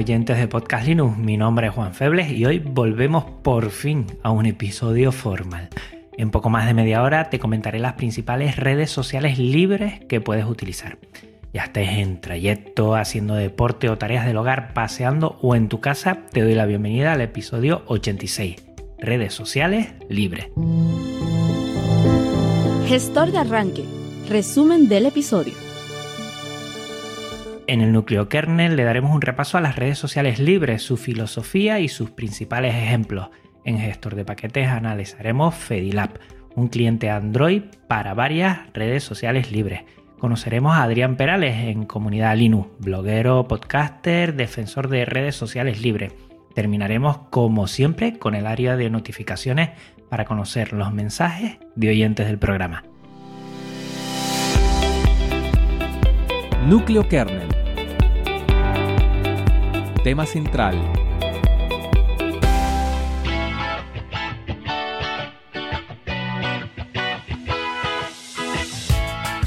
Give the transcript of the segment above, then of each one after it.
Oyentes de Podcast Linux, mi nombre es Juan Febles y hoy volvemos por fin a un episodio formal. En poco más de media hora te comentaré las principales redes sociales libres que puedes utilizar. Ya estés en trayecto, haciendo deporte o tareas del hogar, paseando o en tu casa, te doy la bienvenida al episodio 86, redes sociales libres. Gestor de arranque. Resumen del episodio. En el núcleo kernel le daremos un repaso a las redes sociales libres, su filosofía y sus principales ejemplos. En gestor de paquetes analizaremos Fedilab, un cliente Android para varias redes sociales libres. Conoceremos a Adrián Perales en Comunidad Linux, bloguero, podcaster, defensor de redes sociales libres. Terminaremos como siempre con el área de notificaciones para conocer los mensajes de oyentes del programa. Núcleo kernel. Tema central.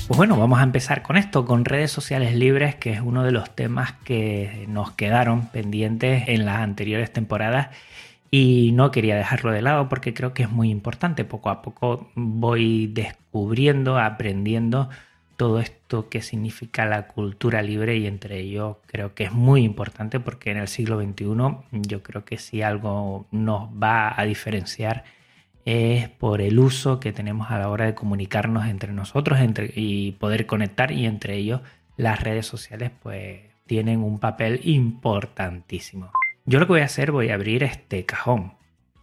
Pues bueno, vamos a empezar con esto, con redes sociales libres, que es uno de los temas que nos quedaron pendientes en las anteriores temporadas y no quería dejarlo de lado porque creo que es muy importante. Poco a poco voy descubriendo, aprendiendo todo esto que significa la cultura libre y entre ellos creo que es muy importante porque en el siglo XXI yo creo que si algo nos va a diferenciar es por el uso que tenemos a la hora de comunicarnos entre nosotros entre, y poder conectar y entre ellos las redes sociales pues tienen un papel importantísimo. Yo lo que voy a hacer voy a abrir este cajón.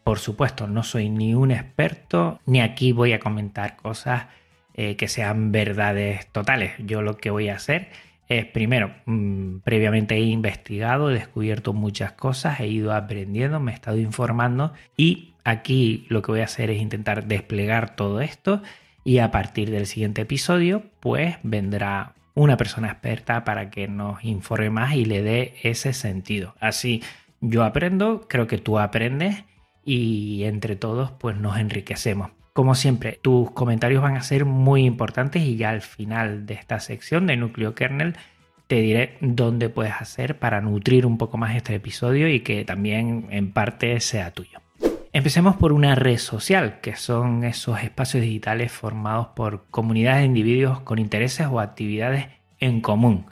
Por supuesto, no soy ni un experto ni aquí voy a comentar cosas eh, que sean verdades totales. Yo lo que voy a hacer es, primero, mmm, previamente he investigado, he descubierto muchas cosas, he ido aprendiendo, me he estado informando y aquí lo que voy a hacer es intentar desplegar todo esto y a partir del siguiente episodio pues vendrá una persona experta para que nos informe más y le dé ese sentido. Así yo aprendo, creo que tú aprendes y entre todos pues nos enriquecemos. Como siempre, tus comentarios van a ser muy importantes y ya al final de esta sección de núcleo kernel te diré dónde puedes hacer para nutrir un poco más este episodio y que también en parte sea tuyo. Empecemos por una red social, que son esos espacios digitales formados por comunidades de individuos con intereses o actividades en común.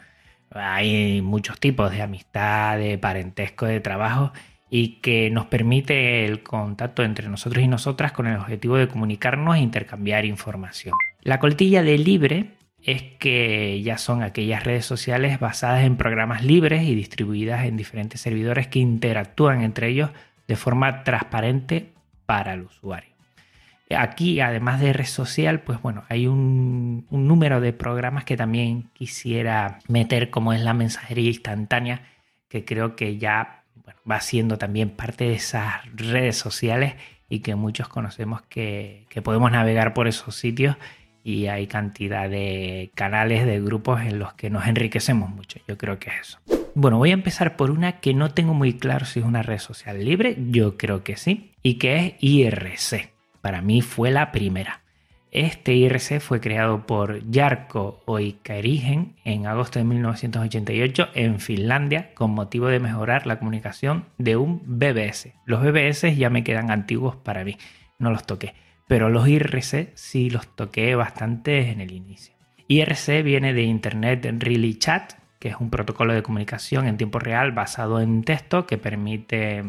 Hay muchos tipos de amistad, de parentesco, de trabajo y que nos permite el contacto entre nosotros y nosotras con el objetivo de comunicarnos e intercambiar información. La coletilla de libre es que ya son aquellas redes sociales basadas en programas libres y distribuidas en diferentes servidores que interactúan entre ellos de forma transparente para el usuario. Aquí, además de red social, pues bueno, hay un, un, número de programas que también quisiera meter, como es la mensajería instantánea, que creo que ya bueno, va siendo también parte de esas redes sociales y que muchos conocemos que, que podemos navegar por esos sitios y hay cantidad de canales, de grupos en los que nos enriquecemos mucho. Yo creo que es eso. Bueno, voy a empezar por una que no tengo muy claro si es una red social libre, yo creo que sí, y que es IRC. Para mí fue la primera. Este IRC fue creado por Jarkko Oikarigen en agosto de 1988 en Finlandia con motivo de mejorar la comunicación de un BBS. Los BBS ya me quedan antiguos para mí, no los toqué, pero los IRC sí los toqué bastante en el inicio. IRC viene de Internet Really Chat, que es un protocolo de comunicación en tiempo real basado en texto que permite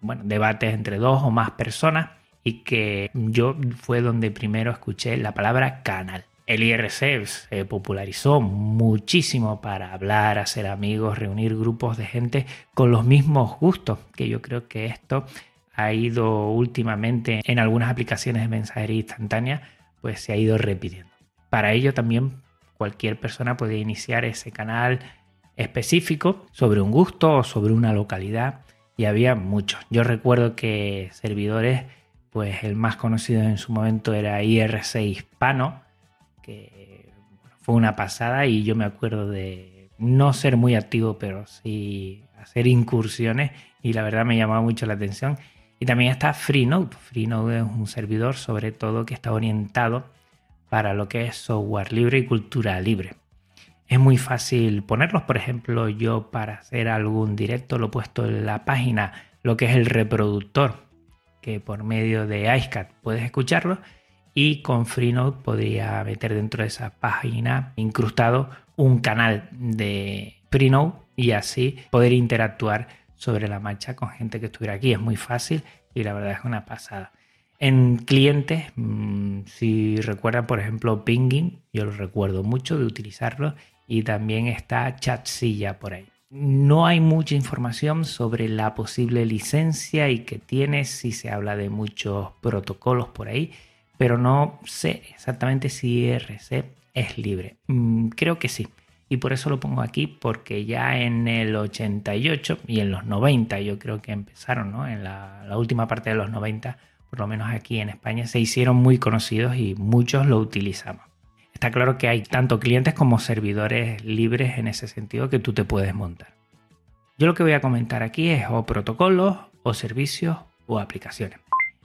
bueno, debates entre dos o más personas y que yo fue donde primero escuché la palabra canal. El IRC se popularizó muchísimo para hablar, hacer amigos, reunir grupos de gente con los mismos gustos, que yo creo que esto ha ido últimamente en algunas aplicaciones de mensajería instantánea, pues se ha ido repitiendo. Para ello también cualquier persona puede iniciar ese canal específico sobre un gusto o sobre una localidad y había muchos. Yo recuerdo que servidores, pues el más conocido en su momento era IRC Hispano, que fue una pasada y yo me acuerdo de no ser muy activo, pero sí hacer incursiones y la verdad me llamaba mucho la atención. Y también está Freenode. Freenode es un servidor sobre todo que está orientado para lo que es software libre y cultura libre. Es muy fácil ponerlos, por ejemplo, yo para hacer algún directo lo he puesto en la página, lo que es el reproductor, que por medio de iCat puedes escucharlo y con Freenode podría meter dentro de esa página incrustado un canal de Freenode y así poder interactuar sobre la marcha con gente que estuviera aquí. Es muy fácil y la verdad es una pasada. En clientes, mm, si recuerdan, por ejemplo, Pinging, yo lo recuerdo mucho de utilizarlo y también está Chatsilla por ahí. No hay mucha información sobre la posible licencia y que tiene, si se habla de muchos protocolos por ahí, pero no sé exactamente si IRC es libre. Mm, creo que sí. Y por eso lo pongo aquí, porque ya en el 88 y en los 90, yo creo que empezaron, ¿no? En la, la última parte de los 90, por lo menos aquí en España, se hicieron muy conocidos y muchos lo utilizamos. Está claro que hay tanto clientes como servidores libres en ese sentido que tú te puedes montar. Yo lo que voy a comentar aquí es o protocolos o servicios o aplicaciones.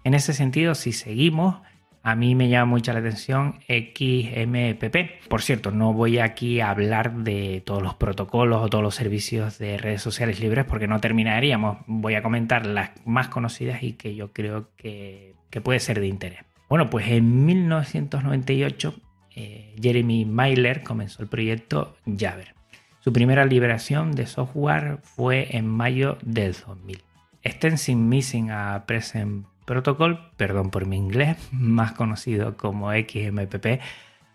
En ese sentido, si seguimos, a mí me llama mucho la atención XMPP. Por cierto, no voy aquí a hablar de todos los protocolos o todos los servicios de redes sociales libres porque no terminaríamos. Voy a comentar las más conocidas y que yo creo que, que puede ser de interés. Bueno, pues en 1998 eh, Jeremy Myler comenzó el proyecto Jabber. Su primera liberación de software fue en mayo del 2000. Extensive Missing a Present Protocol, perdón por mi inglés, más conocido como XMPP,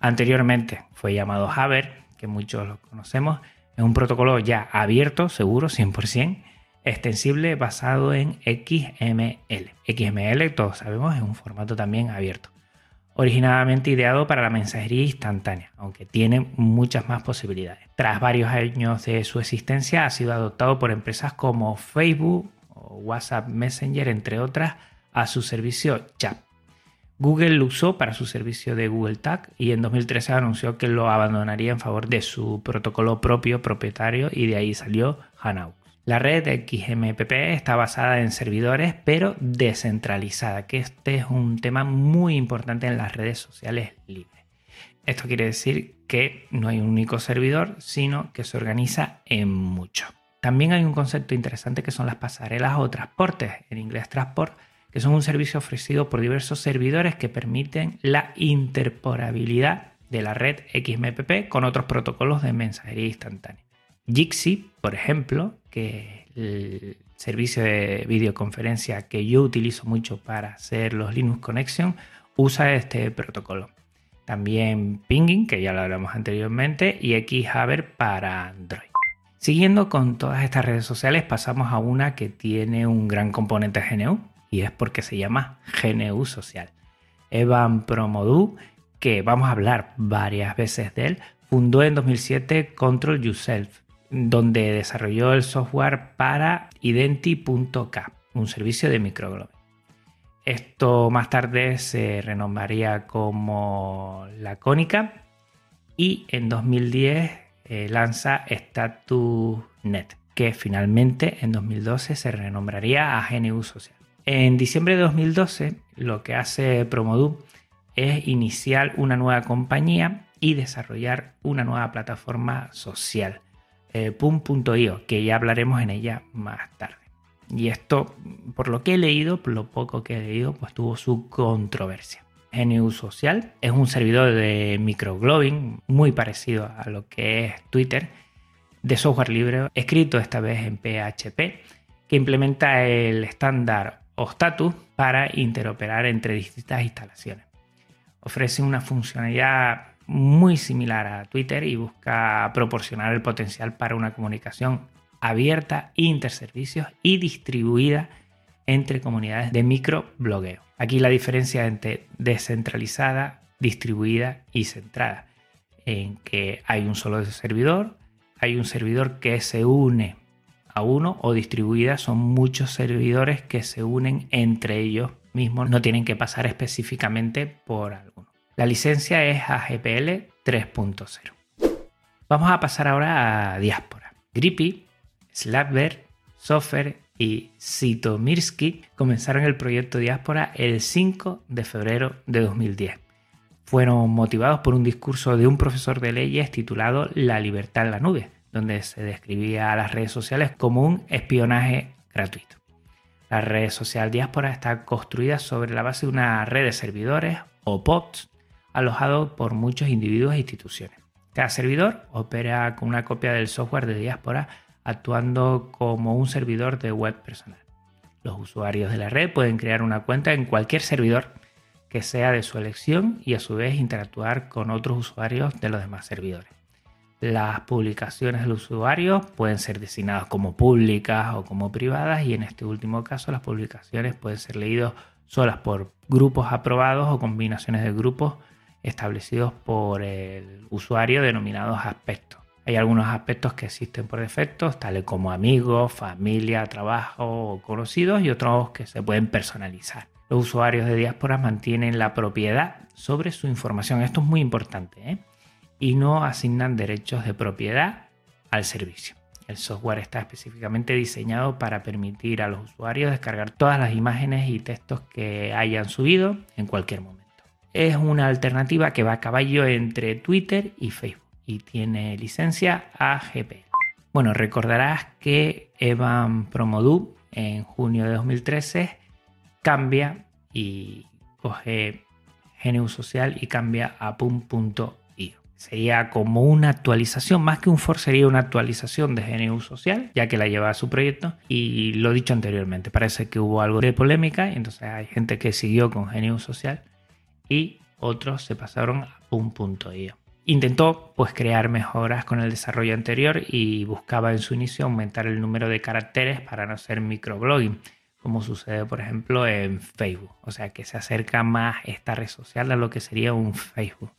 anteriormente fue llamado Jabber, que muchos lo conocemos, es un protocolo ya abierto, seguro, 100%, extensible basado en XML. XML, todos sabemos, es un formato también abierto originalmente ideado para la mensajería instantánea, aunque tiene muchas más posibilidades. Tras varios años de su existencia, ha sido adoptado por empresas como Facebook o WhatsApp Messenger, entre otras, a su servicio chat. Google lo usó para su servicio de Google Tag y en 2013 anunció que lo abandonaría en favor de su protocolo propio propietario y de ahí salió Hanaut. La red XMPP está basada en servidores, pero descentralizada, que este es un tema muy importante en las redes sociales libres. Esto quiere decir que no hay un único servidor, sino que se organiza en muchos. También hay un concepto interesante que son las pasarelas o transportes, en inglés transport, que son un servicio ofrecido por diversos servidores que permiten la interporabilidad de la red XMPP con otros protocolos de mensajería instantánea. Jitsi, por ejemplo, que el servicio de videoconferencia que yo utilizo mucho para hacer los Linux Connection, usa este protocolo. También Pinging, que ya lo hablamos anteriormente, y XHaber para Android. Siguiendo con todas estas redes sociales, pasamos a una que tiene un gran componente GNU y es porque se llama GNU Social. Evan Promodu, que vamos a hablar varias veces de él, fundó en 2007 Control Yourself, donde desarrolló el software para Identi.k, un servicio de microglobin. Esto más tarde se renombraría como Lacónica y en 2010 eh, lanza StatusNet, que finalmente en 2012 se renombraría a GNU Social. En diciembre de 2012 lo que hace Promodu es iniciar una nueva compañía y desarrollar una nueva plataforma social eh, Pum.io, que ya hablaremos en ella más tarde. Y esto, por lo que he leído, por lo poco que he leído, pues tuvo su controversia. GNU Social es un servidor de microglobing muy parecido a lo que es Twitter, de software libre, escrito esta vez en PHP, que implementa el estándar o status para interoperar entre distintas instalaciones. Ofrece una funcionalidad muy similar a Twitter y busca proporcionar el potencial para una comunicación abierta, interservicios y distribuida entre comunidades de microblogueo. Aquí la diferencia entre descentralizada, distribuida y centrada, en que hay un solo servidor, hay un servidor que se une a uno o distribuida son muchos servidores que se unen entre ellos mismos, no tienen que pasar específicamente por alguno. La licencia es AGPL 3.0. Vamos a pasar ahora a Diáspora. Grippy, Slapper, Software y Sitomirsky comenzaron el proyecto Diáspora el 5 de febrero de 2010. Fueron motivados por un discurso de un profesor de leyes titulado La libertad en la nube, donde se describía a las redes sociales como un espionaje gratuito. La red social Diáspora está construida sobre la base de una red de servidores o pods alojados por muchos individuos e instituciones. Cada servidor opera con una copia del software de Diáspora actuando como un servidor de web personal. Los usuarios de la red pueden crear una cuenta en cualquier servidor que sea de su elección y a su vez interactuar con otros usuarios de los demás servidores. Las publicaciones del usuario pueden ser designadas como públicas o como privadas y en este último caso las publicaciones pueden ser leídas solas por grupos aprobados o combinaciones de grupos establecidos por el usuario denominados aspectos. Hay algunos aspectos que existen por defecto, tales como amigos, familia, trabajo o conocidos, y otros que se pueden personalizar. Los usuarios de diáspora mantienen la propiedad sobre su información. Esto es muy importante. ¿eh? Y no asignan derechos de propiedad al servicio. El software está específicamente diseñado para permitir a los usuarios descargar todas las imágenes y textos que hayan subido en cualquier momento. Es una alternativa que va a caballo entre Twitter y Facebook y tiene licencia AGP. Bueno, recordarás que Evan Promodu en junio de 2013 cambia y coge GNU Social y cambia a pum.io. Sería como una actualización, más que un for, sería una actualización de GNU Social, ya que la lleva a su proyecto. Y lo dicho anteriormente, parece que hubo algo de polémica, y entonces hay gente que siguió con GNU Social y otros se pasaron a pum.io. Intentó pues crear mejoras con el desarrollo anterior y buscaba en su inicio aumentar el número de caracteres para no hacer microblogging, como sucede por ejemplo en Facebook, o sea que se acerca más esta red social a lo que sería un Facebook.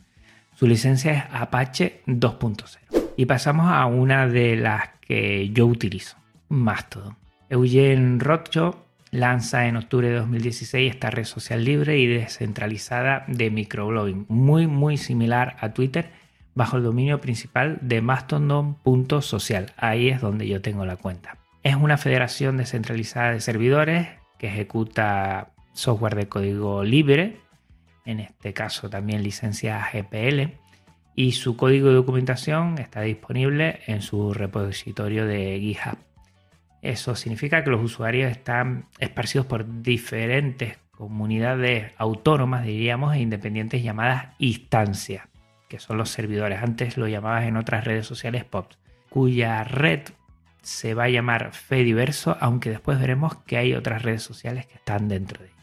Su licencia es Apache 2.0. Y pasamos a una de las que yo utilizo, Mastodon. Eugene Rothschild lanza en octubre de 2016 esta red social libre y descentralizada de microblogging, muy muy similar a Twitter, bajo el dominio principal de mastodon.social. Ahí es donde yo tengo la cuenta. Es una federación descentralizada de servidores que ejecuta software de código libre, en este caso también licencia GPL, y su código de documentación está disponible en su repositorio de GitHub. Eso significa que los usuarios están esparcidos por diferentes comunidades autónomas, diríamos, e independientes llamadas instancias, que son los servidores. Antes lo llamabas en otras redes sociales POPs, cuya red se va a llamar Fediverso, aunque después veremos que hay otras redes sociales que están dentro de ella.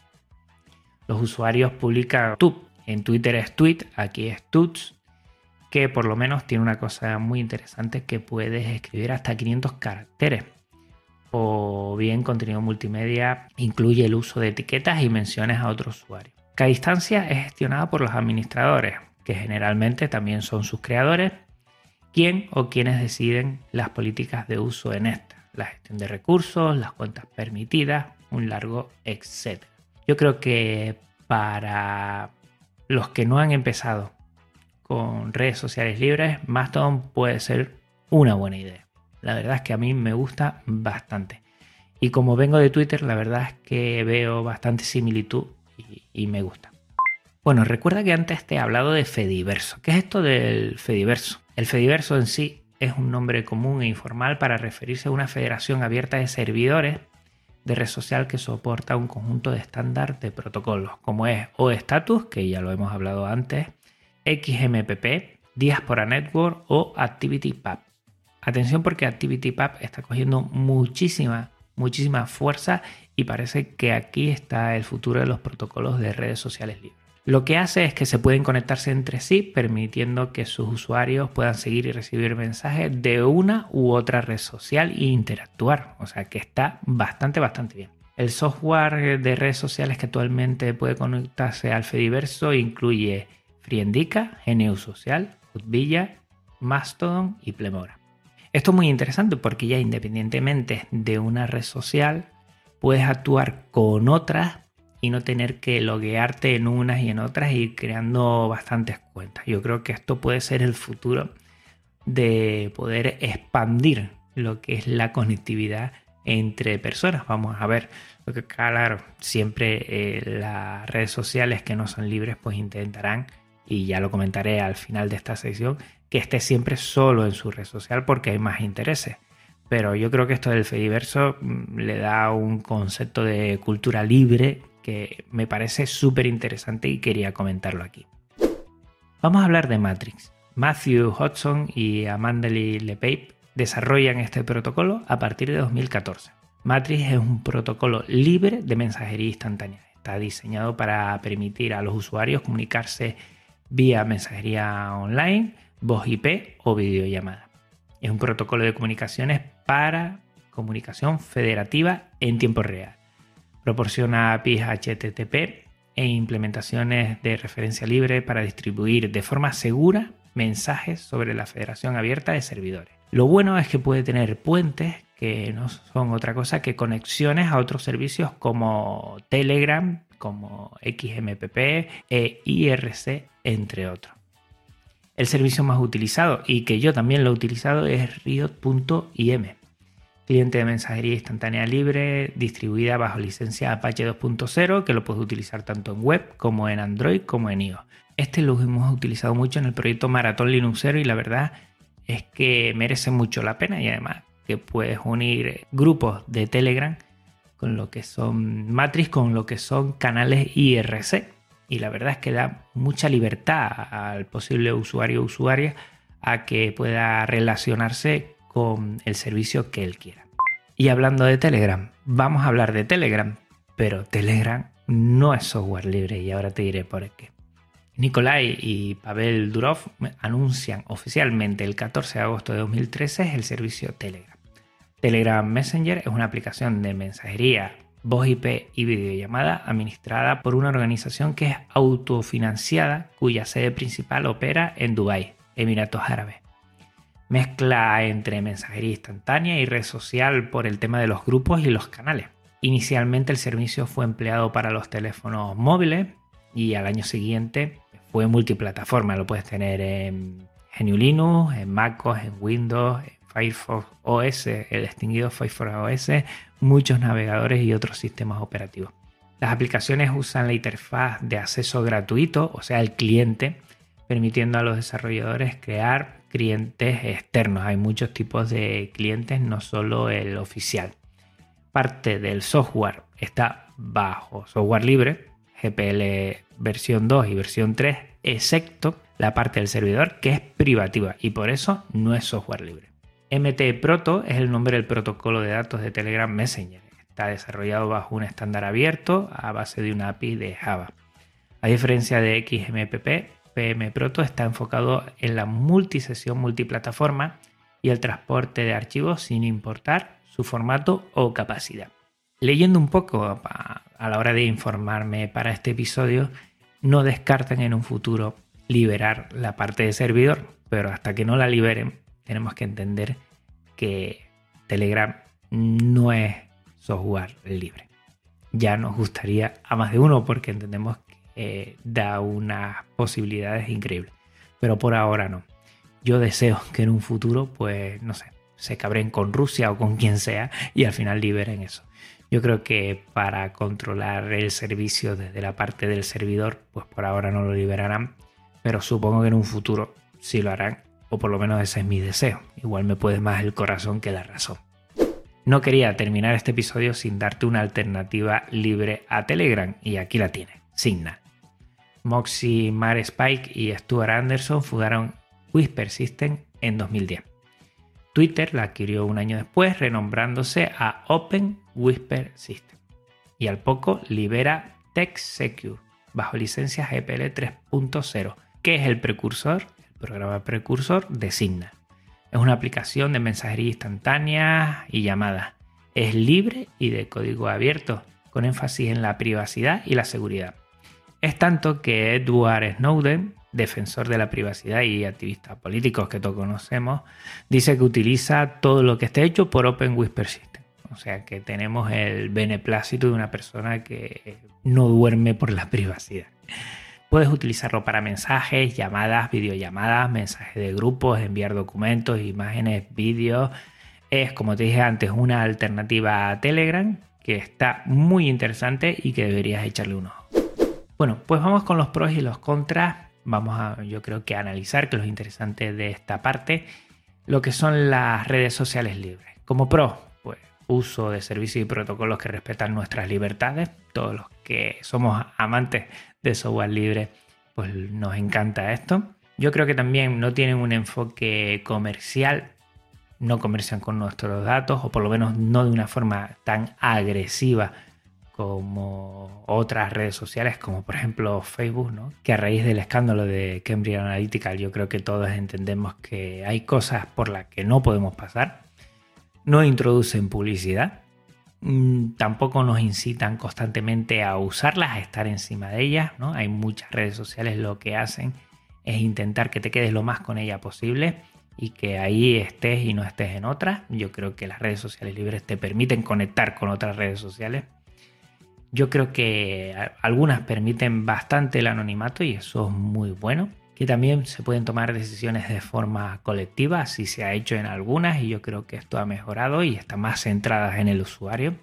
Los usuarios publican tut, en Twitter es tweet, aquí es tuts, que por lo menos tiene una cosa muy interesante que puedes escribir hasta 500 caracteres o bien contenido multimedia incluye el uso de etiquetas y menciones a otros usuarios. Cada instancia es gestionada por los administradores, que generalmente también son sus creadores, quien o quienes deciden las políticas de uso en esta, la gestión de recursos, las cuentas permitidas, un largo etcétera. Yo creo que para los que no han empezado con redes sociales libres, Mastodon puede ser una buena idea. La verdad es que a mí me gusta bastante. Y como vengo de Twitter, la verdad es que veo bastante similitud y, me gusta. Bueno, recuerda que antes te he hablado de Fediverso. ¿Qué es esto del Fediverso? El Fediverso en sí es un nombre común e informal para referirse a una federación abierta de servidores de red social que soporta un conjunto de estándar de protocolos, como es OStatus, que ya lo hemos hablado antes, XMPP, Diaspora Network o ActivityPub. Atención porque ActivityPub está cogiendo muchísima, muchísima fuerza y parece que aquí está el futuro de los protocolos de redes sociales libres. Lo que hace es que se pueden conectarse entre sí, permitiendo que sus usuarios puedan seguir y recibir mensajes de una u otra red social e interactuar. O sea que está bastante, bastante bien. El software de redes sociales que actualmente puede conectarse al Fediverso incluye Friendica, GNU Social, Utvilla, Mastodon y Plemora. Esto es muy interesante porque ya independientemente de una red social, puedes actuar con otras y no tener que loguearte en unas y en otras y ir creando bastantes cuentas. Yo creo que esto puede ser el futuro de poder expandir lo que es la conectividad entre personas. Vamos a ver, lo que claro, siempre eh, las redes sociales que no son libres pues intentarán, y ya lo comentaré al final de esta sección, que esté siempre solo en su red social porque hay más intereses. Pero yo creo que esto del Fediverso mm, le da un concepto de cultura libre que me parece súper interesante y quería comentarlo aquí. Vamos a hablar de Matrix. Matthew Hodgson y Amanda Lepage desarrollan este protocolo a partir de 2014. Matrix es un protocolo libre de mensajería instantánea. Está diseñado para permitir a los usuarios comunicarse vía mensajería online, voz IP o videollamada. Es un protocolo de comunicaciones para comunicación federativa en tiempo real Proporciona APIs HTTP e implementaciones de referencia libre para distribuir de forma segura mensajes sobre la Federación Abierta de Servidores. Lo bueno es que puede tener puentes que no son otra cosa que conexiones a otros servicios como Telegram, como XMPP e IRC, entre otros. El servicio más utilizado y que yo también lo he utilizado es Riot.im cliente de mensajería instantánea libre distribuida bajo licencia Apache 2.0 que lo puedes utilizar tanto en web como en Android como en iOS. Este lo hemos utilizado mucho en el proyecto Maratón Linuxero y la verdad es que merece mucho la pena y además que puedes unir grupos de Telegram con lo que son Matrix, con lo que son canales IRC. Y la verdad es que da mucha libertad al posible usuario o usuaria a que pueda relacionarse con el servicio que él quiera. Y hablando de Telegram, vamos a hablar de Telegram, pero Telegram no es software libre y ahora te diré por qué. Nikolai y Pavel Durov anuncian oficialmente el 14 de agosto de 2013 el servicio Telegram. Telegram Messenger es una aplicación de mensajería, voz IP y videollamada administrada por una organización que es autofinanciada cuya sede principal opera en Dubái, Emiratos Árabes mezcla entre mensajería instantánea y red social por el tema de los grupos y los canales. Inicialmente el servicio fue empleado para los teléfonos móviles y al año siguiente fue multiplataforma. Lo puedes tener en GNU Linux, en MacOS, en Windows, Firefox OS, el extinguido Firefox OS, muchos navegadores y otros sistemas operativos. Las aplicaciones usan la interfaz de acceso gratuito, o sea, el cliente, permitiendo a los desarrolladores crear, clientes externos. Hay muchos tipos de clientes, no solo el oficial. Parte del software está bajo software libre, GPL versión 2 y versión 3, excepto la parte del servidor que es privativa y por eso no es software libre. MT Proto es el nombre del protocolo de datos de Telegram Messenger. Está desarrollado bajo un estándar abierto a base de una API de Java. A diferencia de XMPP, PM Proto está enfocado en la multisesión multiplataforma y el transporte de archivos sin importar su formato o capacidad. Leyendo un poco a la hora de informarme para este episodio, no descartan en un futuro liberar la parte de servidor, pero hasta que no la liberen tenemos que entender que Telegram no es software libre. Ya nos gustaría a más de uno porque entendemos eh, da unas posibilidades increíbles. Pero por ahora no. Yo deseo que en un futuro, pues, no sé, se cabren con Rusia o con quien sea y al final liberen eso. Yo creo que para controlar el servicio desde la parte del servidor, pues por ahora no lo liberarán, pero supongo que en un futuro sí lo harán, o por lo menos ese es mi deseo. Igual me puede más el corazón que la razón. No quería terminar este episodio sin darte una alternativa libre a Telegram, y aquí la tienes, Signal. Moxie Mar Spike y Stuart Anderson fundaron Whisper System en 2010. Twitter la adquirió un año después, renombrándose a Open Whisper System. Y al poco libera TextSecure bajo licencia GPL 3.0, que es el precursor, programa precursor de Signal. Es una aplicación de mensajería instantánea y llamadas. es libre y de código abierto, con énfasis en la privacidad y la seguridad. Es tanto que Edward Snowden, defensor de la privacidad y activista político que todos conocemos, dice que utiliza todo lo que esté hecho por Open Whisper System. O sea que tenemos el beneplácito de una persona que no duerme por la privacidad. Puedes utilizarlo para mensajes, llamadas, videollamadas, mensajes de grupos, enviar documentos, imágenes, vídeos. Es, como te dije antes, una alternativa a Telegram que está muy interesante y que deberías echarle un ojo. Bueno, pues vamos con los pros y los contras. Vamos a, yo creo que analizar, que lo interesante de esta parte, lo que son las redes sociales libres. Como pro, pues uso de servicios y protocolos que respetan nuestras libertades. Todos los que somos amantes de software libre, pues nos encanta esto. Yo creo que también no tienen un enfoque comercial, no comercian con nuestros datos, o por lo menos no de una forma tan agresiva como otras redes sociales, como por ejemplo Facebook, ¿no? que a raíz del escándalo de Cambridge Analytica yo creo que todos entendemos que hay cosas por las que no podemos pasar. No introducen publicidad, tampoco nos incitan constantemente a usarlas, a estar encima de ellas. ¿no? Hay muchas redes sociales lo que hacen es intentar que te quedes lo más con ella posible y que ahí estés y no estés en otras. Yo creo que las redes sociales libres te permiten conectar con otras redes sociales. Yo creo que algunas permiten bastante el anonimato y eso es muy bueno. Que también se pueden tomar decisiones de forma colectiva, así se ha hecho en algunas y yo creo que esto ha mejorado y está más centradas en el usuario.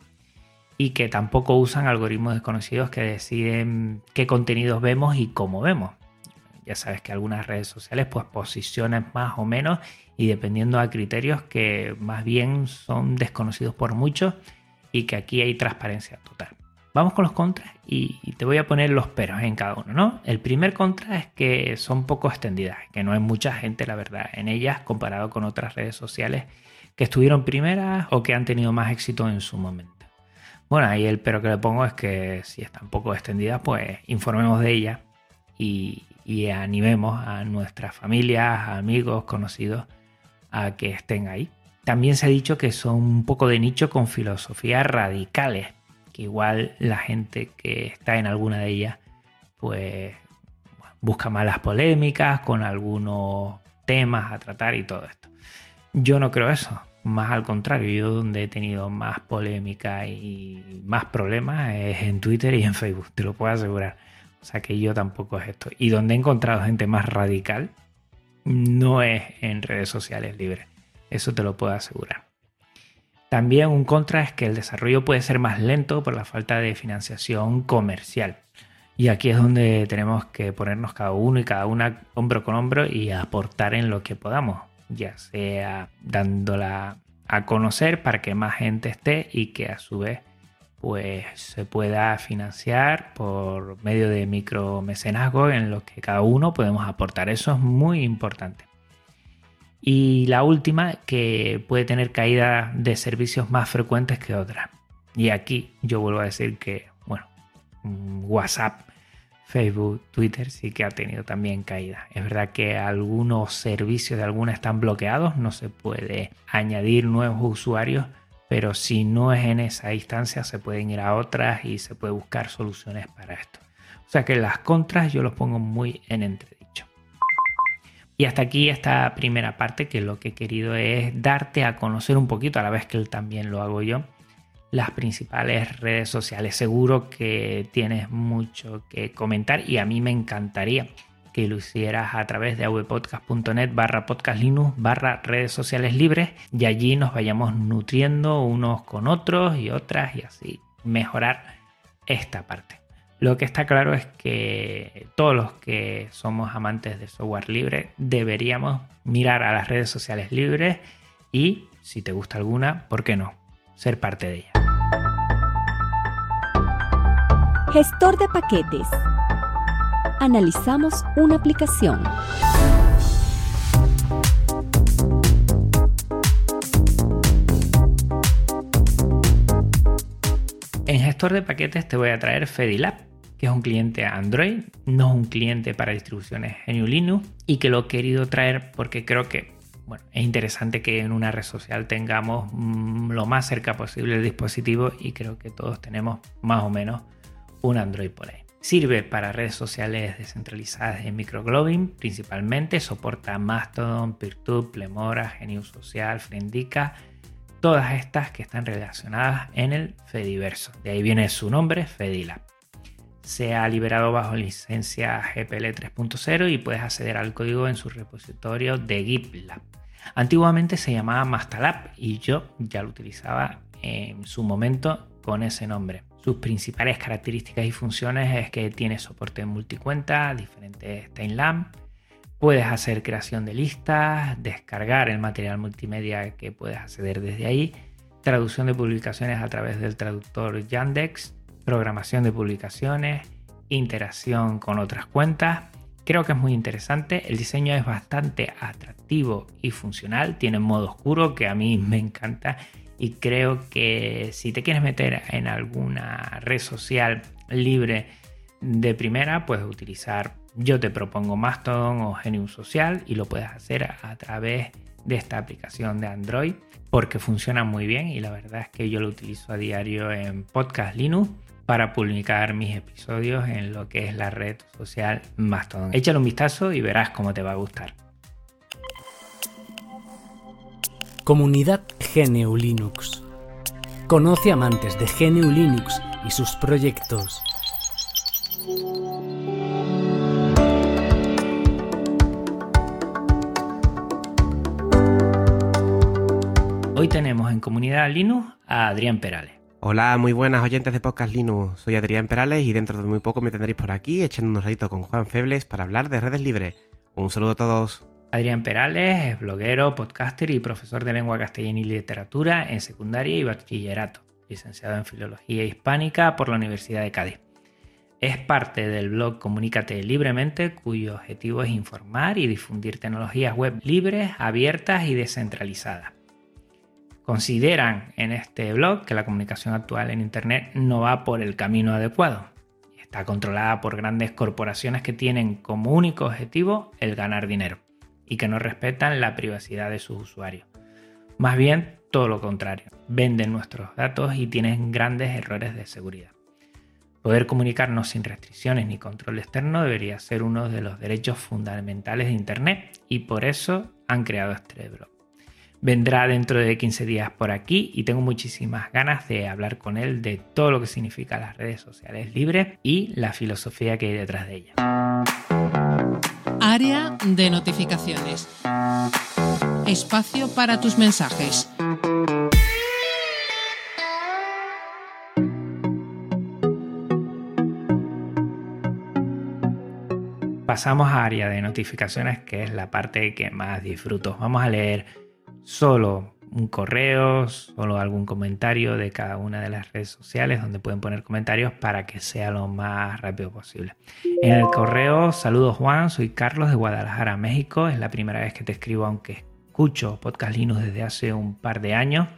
Y que tampoco usan algoritmos desconocidos que deciden qué contenidos vemos y cómo vemos. Ya sabes que algunas redes sociales pues posicionan más o menos y dependiendo a criterios que más bien son desconocidos por muchos y que aquí hay transparencia total. Vamos con los contras y te voy a poner los peros en cada uno, ¿no? El primer contra es que son poco extendidas, que no hay mucha gente, la verdad, en ellas comparado con otras redes sociales que estuvieron primeras o que han tenido más éxito en su momento. Bueno, ahí el pero que le pongo es que si están poco extendidas, pues informemos de ellas y, y animemos a nuestras familias, amigos, conocidos a que estén ahí. También se ha dicho que son un poco de nicho con filosofías radicales igual la gente que está en alguna de ellas, pues busca malas polémicas con algunos temas a tratar y todo esto. Yo no creo eso, más al contrario, yo donde he tenido más polémica y más problemas es en Twitter y en Facebook, te lo puedo asegurar. O sea que yo tampoco es esto. Y donde he encontrado gente más radical no es en redes sociales libres. Eso te lo puedo asegurar. También un contra es que el desarrollo puede ser más lento por la falta de financiación comercial. Y aquí es donde tenemos que ponernos cada uno y cada una hombro con hombro y aportar en lo que podamos, ya sea dándola a conocer para que más gente esté y que a su vez pues se pueda financiar por medio de micromecenazgo en lo que cada uno podemos aportar. Eso es muy importante. Y la última, que puede tener caída de servicios más frecuentes que otras. Y aquí yo vuelvo a decir que, bueno, WhatsApp, Facebook, Twitter sí que ha tenido también caída. Es verdad que algunos servicios de algunas están bloqueados, no se puede añadir nuevos usuarios, pero si no es en esa instancia se pueden ir a otras y se puede buscar soluciones para esto. O sea que las contras yo los pongo muy en entre y hasta aquí esta primera parte que lo que he querido es darte a conocer un poquito, a la vez que también lo hago yo, las principales redes sociales. Seguro que tienes mucho que comentar y a mí me encantaría que lo hicieras a través de avpodcast.net barra podcastlinux barra redes sociales libres y allí nos vayamos nutriendo unos con otros y otras y así mejorar esta parte. Lo que está claro es que todos los que somos amantes de software libre deberíamos mirar a las redes sociales libres y, si te gusta alguna, ¿por qué no? Ser parte de ella. Gestor de paquetes. Analizamos una aplicación. En gestor de paquetes te voy a traer Fedilab que es un cliente Android, no un cliente para distribuciones GNU Linux y que lo he querido traer porque creo que bueno, es interesante que en una red social tengamos mm, lo más cerca posible el dispositivo y creo que todos tenemos más o menos un Android por ahí. Sirve para redes sociales descentralizadas en microglobing principalmente, soporta Mastodon, Peertube, Plemora, Genius Social, Friendica, todas estas que están relacionadas en el Fediverso. De ahí viene su nombre, Fedilab. Se ha liberado bajo licencia GPL 3.0 y puedes acceder al código en su repositorio de GitLab. Antiguamente se llamaba Mastalab y yo ya lo utilizaba en su momento con ese nombre. Sus principales características y funciones es que tiene soporte en multicuenta, diferentes timeline, puedes hacer creación de listas, descargar el material multimedia que puedes acceder desde ahí, traducción de publicaciones a través del traductor Yandex, programación de publicaciones, interacción con otras cuentas. Creo que es muy interesante, el diseño es bastante atractivo y funcional, tiene modo oscuro que a mí me encanta. Y creo que si te quieres meter en alguna red social libre de primera, puedes utilizar, yo te propongo Mastodon o Genius Social y lo puedes hacer a través de esta aplicación de Android porque funciona muy bien y la verdad es que yo lo utilizo a diario en Podcast Linux para publicar mis episodios en lo que es la red social Mastodon. Échale un vistazo y verás cómo te va a gustar. Comunidad GNU Linux. Conoce amantes de GNU Linux y sus proyectos. Hoy tenemos en Comunidad Linux a Adrián Perales. Hola, muy buenas oyentes de Podcast Linux. Soy Adrián Perales y dentro de muy poco me tendréis por aquí echando un ratito con Juan Febles para hablar de redes libres. Un saludo a todos. Adrián Perales es bloguero, podcaster y profesor de lengua castellana y literatura en secundaria y bachillerato, licenciado en Filología Hispánica por la Universidad de Cádiz. Es parte del blog Comunícate Libremente, cuyo objetivo es informar y difundir tecnologías web libres, abiertas y descentralizadas. Consideran en este blog que la comunicación actual en Internet no va por el camino adecuado. Está controlada por grandes corporaciones que tienen como único objetivo el ganar dinero y que no respetan la privacidad de sus usuarios. Más bien todo lo contrario, venden nuestros datos y tienen grandes errores de seguridad. Poder comunicarnos sin restricciones ni control externo debería ser uno de los derechos fundamentales de Internet y por eso han creado este blog. Vendrá dentro de 15 días por aquí y tengo muchísimas ganas de hablar con él de todo lo que significa las redes sociales libres y la filosofía que hay detrás de ellas. Área de notificaciones. Espacio para tus mensajes. Pasamos a área de notificaciones, que es la parte que más disfruto. Vamos a leer solo un correo, solo algún comentario de cada una de las redes sociales donde pueden poner comentarios para que sea lo más rápido posible. En el correo, saludos Juan, soy Carlos de Guadalajara, México. Es la primera vez que te escribo, aunque escucho Podcast Linux desde hace un par de años.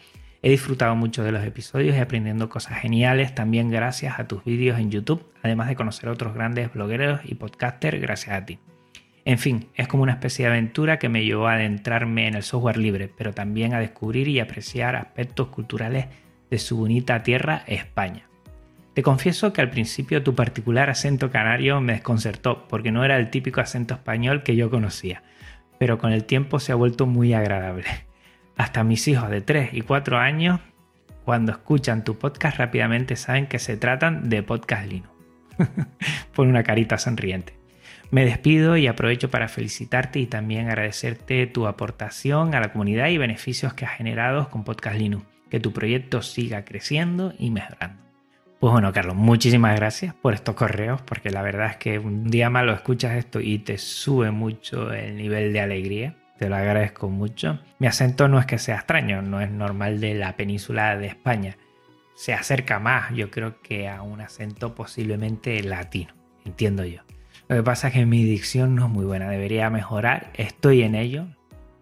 He disfrutado mucho de los episodios y aprendiendo cosas geniales también gracias a tus vídeos en YouTube, además de conocer a otros grandes blogueros y podcasters gracias a ti. En fin, es como una especie de aventura que me llevó a adentrarme en el software libre, pero también a descubrir y apreciar aspectos culturales de su bonita tierra, España. Te confieso que al principio tu particular acento canario me desconcertó, porque no era el típico acento español que yo conocía, pero con el tiempo se ha vuelto muy agradable. Hasta mis hijos de 3 y 4 años, cuando escuchan tu podcast rápidamente saben que se tratan de Podcast Lino. Pon una carita sonriente. Me despido y aprovecho para felicitarte y también agradecerte tu aportación a la comunidad y beneficios que has generado con Podcast Linux. Que tu proyecto siga creciendo y mejorando. Pues bueno, Carlos, muchísimas gracias por estos correos, porque la verdad es que un día más lo escuchas esto y te sube mucho el nivel de alegría. Te lo agradezco mucho. Mi acento no es que sea extraño, no es normal de la península de España. Se acerca más, yo creo que a un acento posiblemente latino, entiendo yo. Lo que pasa es que mi dicción no es muy buena, debería mejorar, estoy en ello.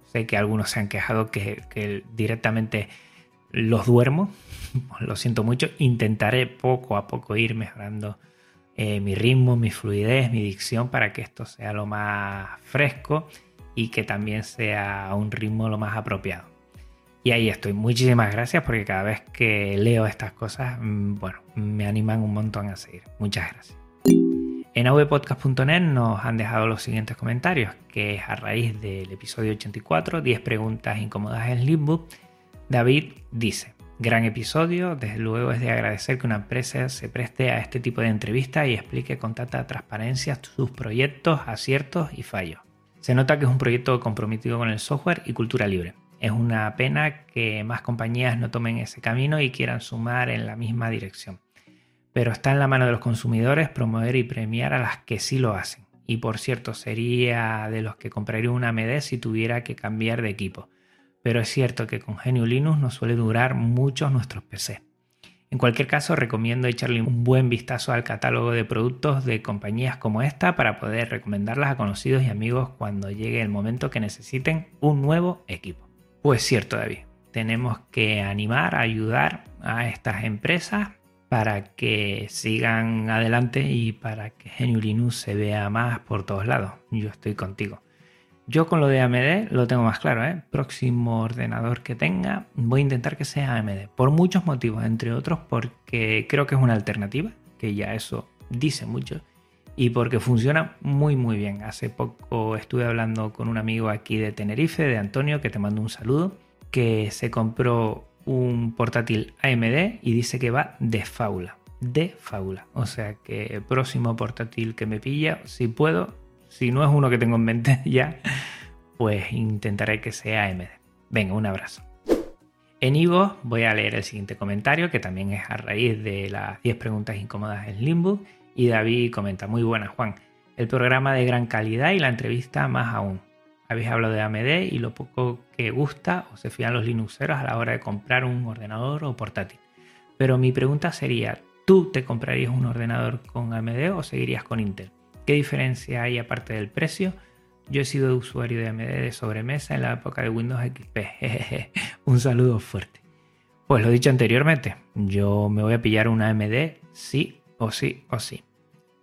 Sé que algunos se han quejado que, directamente los duermo, lo siento mucho, intentaré poco a poco ir mejorando eh, mi ritmo, mi fluidez, mi dicción para que esto sea lo más fresco y que también sea un ritmo lo más apropiado. Y ahí estoy. Muchísimas gracias porque cada vez que leo estas cosas, mm, bueno, me animan un montón a seguir. Muchas gracias. En avpodcast.net nos han dejado los siguientes comentarios, que es a raíz del episodio 84, 10 preguntas incómodas en Limbo. David dice, gran episodio, desde luego es de agradecer que una empresa se preste a este tipo de entrevistas y explique con tanta transparencia sus proyectos, aciertos y fallos. Se nota que es un proyecto comprometido con el software y cultura libre. Es una pena que más compañías no tomen ese camino y quieran sumar en la misma dirección. Pero está en la mano de los consumidores promover y premiar a las que sí lo hacen. Y por cierto, sería de los que compraría una AMD si tuviera que cambiar de equipo. Pero es cierto que con GNU Linux nos suele durar mucho nuestros PC. En cualquier caso, recomiendo echarle un buen vistazo al catálogo de productos de compañías como esta para poder recomendarlas a conocidos y amigos cuando llegue el momento que necesiten un nuevo equipo. Pues cierto, David. Tenemos que animar, ayudar a estas empresas para que sigan adelante y para que GNU Linux se vea más por todos lados. Yo estoy contigo. Yo con lo de AMD lo tengo más claro, ¿eh? Próximo ordenador que tenga, voy a intentar que sea AMD. Por muchos motivos, entre otros porque creo que es una alternativa, que ya eso dice mucho, y porque funciona muy muy bien. Hace poco estuve hablando con un amigo aquí de Tenerife, de Antonio, que te mando un saludo, que se compró un portátil AMD y dice que va de faula. De faula. O sea que el próximo portátil que me pilla, si puedo, si no es uno que tengo en mente ya, pues intentaré que sea AMD. Venga, un abrazo. En Ivo voy a leer el siguiente comentario, que también es a raíz de las 10 preguntas incómodas en Limbo. Y David comenta, muy buena Juan, el programa de gran calidad y la entrevista más aún habéis hablado de AMD y lo poco que gusta o se fían los Linuxeros a la hora de comprar un ordenador o portátil. Pero mi pregunta sería, ¿tú te comprarías un ordenador con AMD o seguirías con Intel? ¿Qué diferencia hay aparte del precio? Yo he sido usuario de AMD de sobremesa en la época de Windows XP. un saludo fuerte. Pues lo dicho anteriormente, yo me voy a pillar una AMD sí o sí o sí.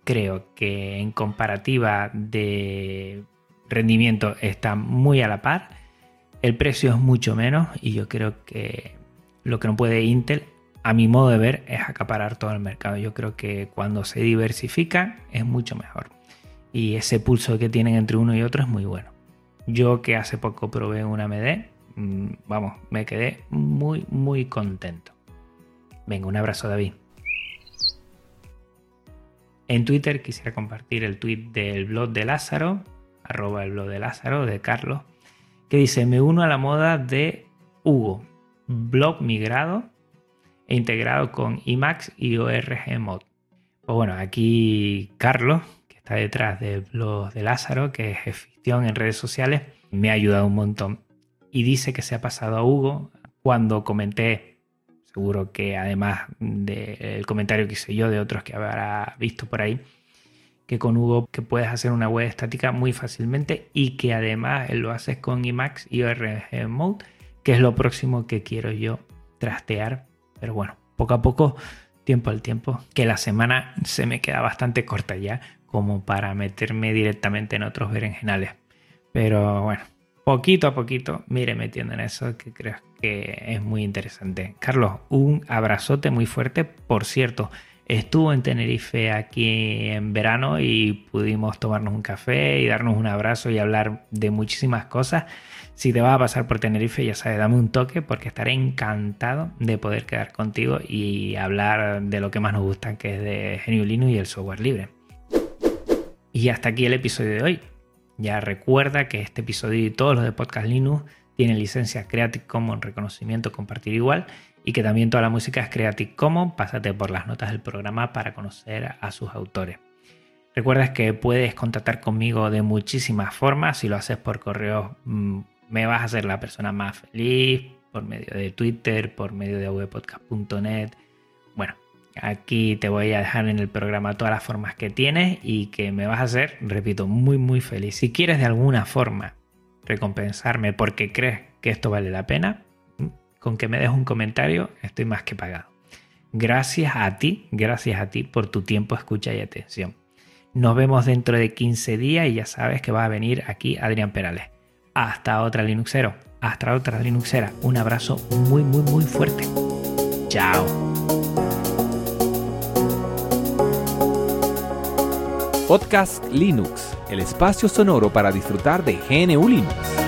Creo que en comparativa de rendimiento está muy a la par, el precio es mucho menos y yo creo que lo que no puede Intel, a mi modo de ver, es acaparar todo el mercado. Yo creo que cuando se diversifica es mucho mejor y ese pulso que tienen entre uno y otro es muy bueno. Yo que hace poco probé una AMD, mm, vamos, me quedé muy, muy contento. Venga, un abrazo David. En Twitter quisiera compartir el tweet del blog de Lázaro, arroba el blog de Lázaro, de Carlos, que dice, me uno a la moda de Hugo, blog migrado e integrado con IMAX y ORG Mod. Pues bueno, aquí Carlos, que está detrás del blog de Lázaro, que es ficción en redes sociales, me ha ayudado un montón. Y dice que se ha pasado a Hugo cuando comenté, seguro que además del comentario que hice yo, de otros que habrá visto por ahí, que con Hugo que puedes hacer una web estática muy fácilmente y que además lo haces con Emacs y ORG Mode, que es lo próximo que quiero yo trastear. Pero bueno, poco a poco, tiempo al tiempo, que la semana se me queda bastante corta ya como para meterme directamente en otros berenjenales. Pero bueno, poquito a poquito mire metiendo en eso que creo que es muy interesante. Carlos, un abrazote muy fuerte. Por cierto, estuvo en Tenerife aquí en verano y pudimos tomarnos un café y darnos un abrazo y hablar de muchísimas cosas. Si te vas a pasar por Tenerife, ya sabes, dame un toque porque estaré encantado de poder quedar contigo y hablar de lo que más nos gusta, que es de GNU Linux y el software libre. Y hasta aquí el episodio de hoy. Ya recuerda que este episodio y todos los de Podcast Linux tienen licencia Creative Commons reconocimiento compartir igual y que también toda la música es Creative Commons. Pásate por las notas del programa para conocer a sus autores. Recuerda que puedes contactar conmigo de muchísimas formas. Si lo haces por correo, mm, me vas a hacer la persona más feliz. Por medio de Twitter, por medio de webpodcast.net. Bueno, aquí te voy a dejar en el programa todas las formas que tienes y que me vas a hacer, repito, muy, muy feliz. Si quieres de alguna forma recompensarme porque crees que esto vale la pena, con que me des un comentario, estoy más que pagado. Gracias a ti, gracias a ti por tu tiempo, escucha y atención. Nos vemos dentro de 15 días y ya sabes que va a venir aquí Adrián Perales. Hasta otra Linuxero, hasta otra Linuxera. Un abrazo muy, muy, muy fuerte. Chao. Podcast Linux, el espacio sonoro para disfrutar de GNU Linux.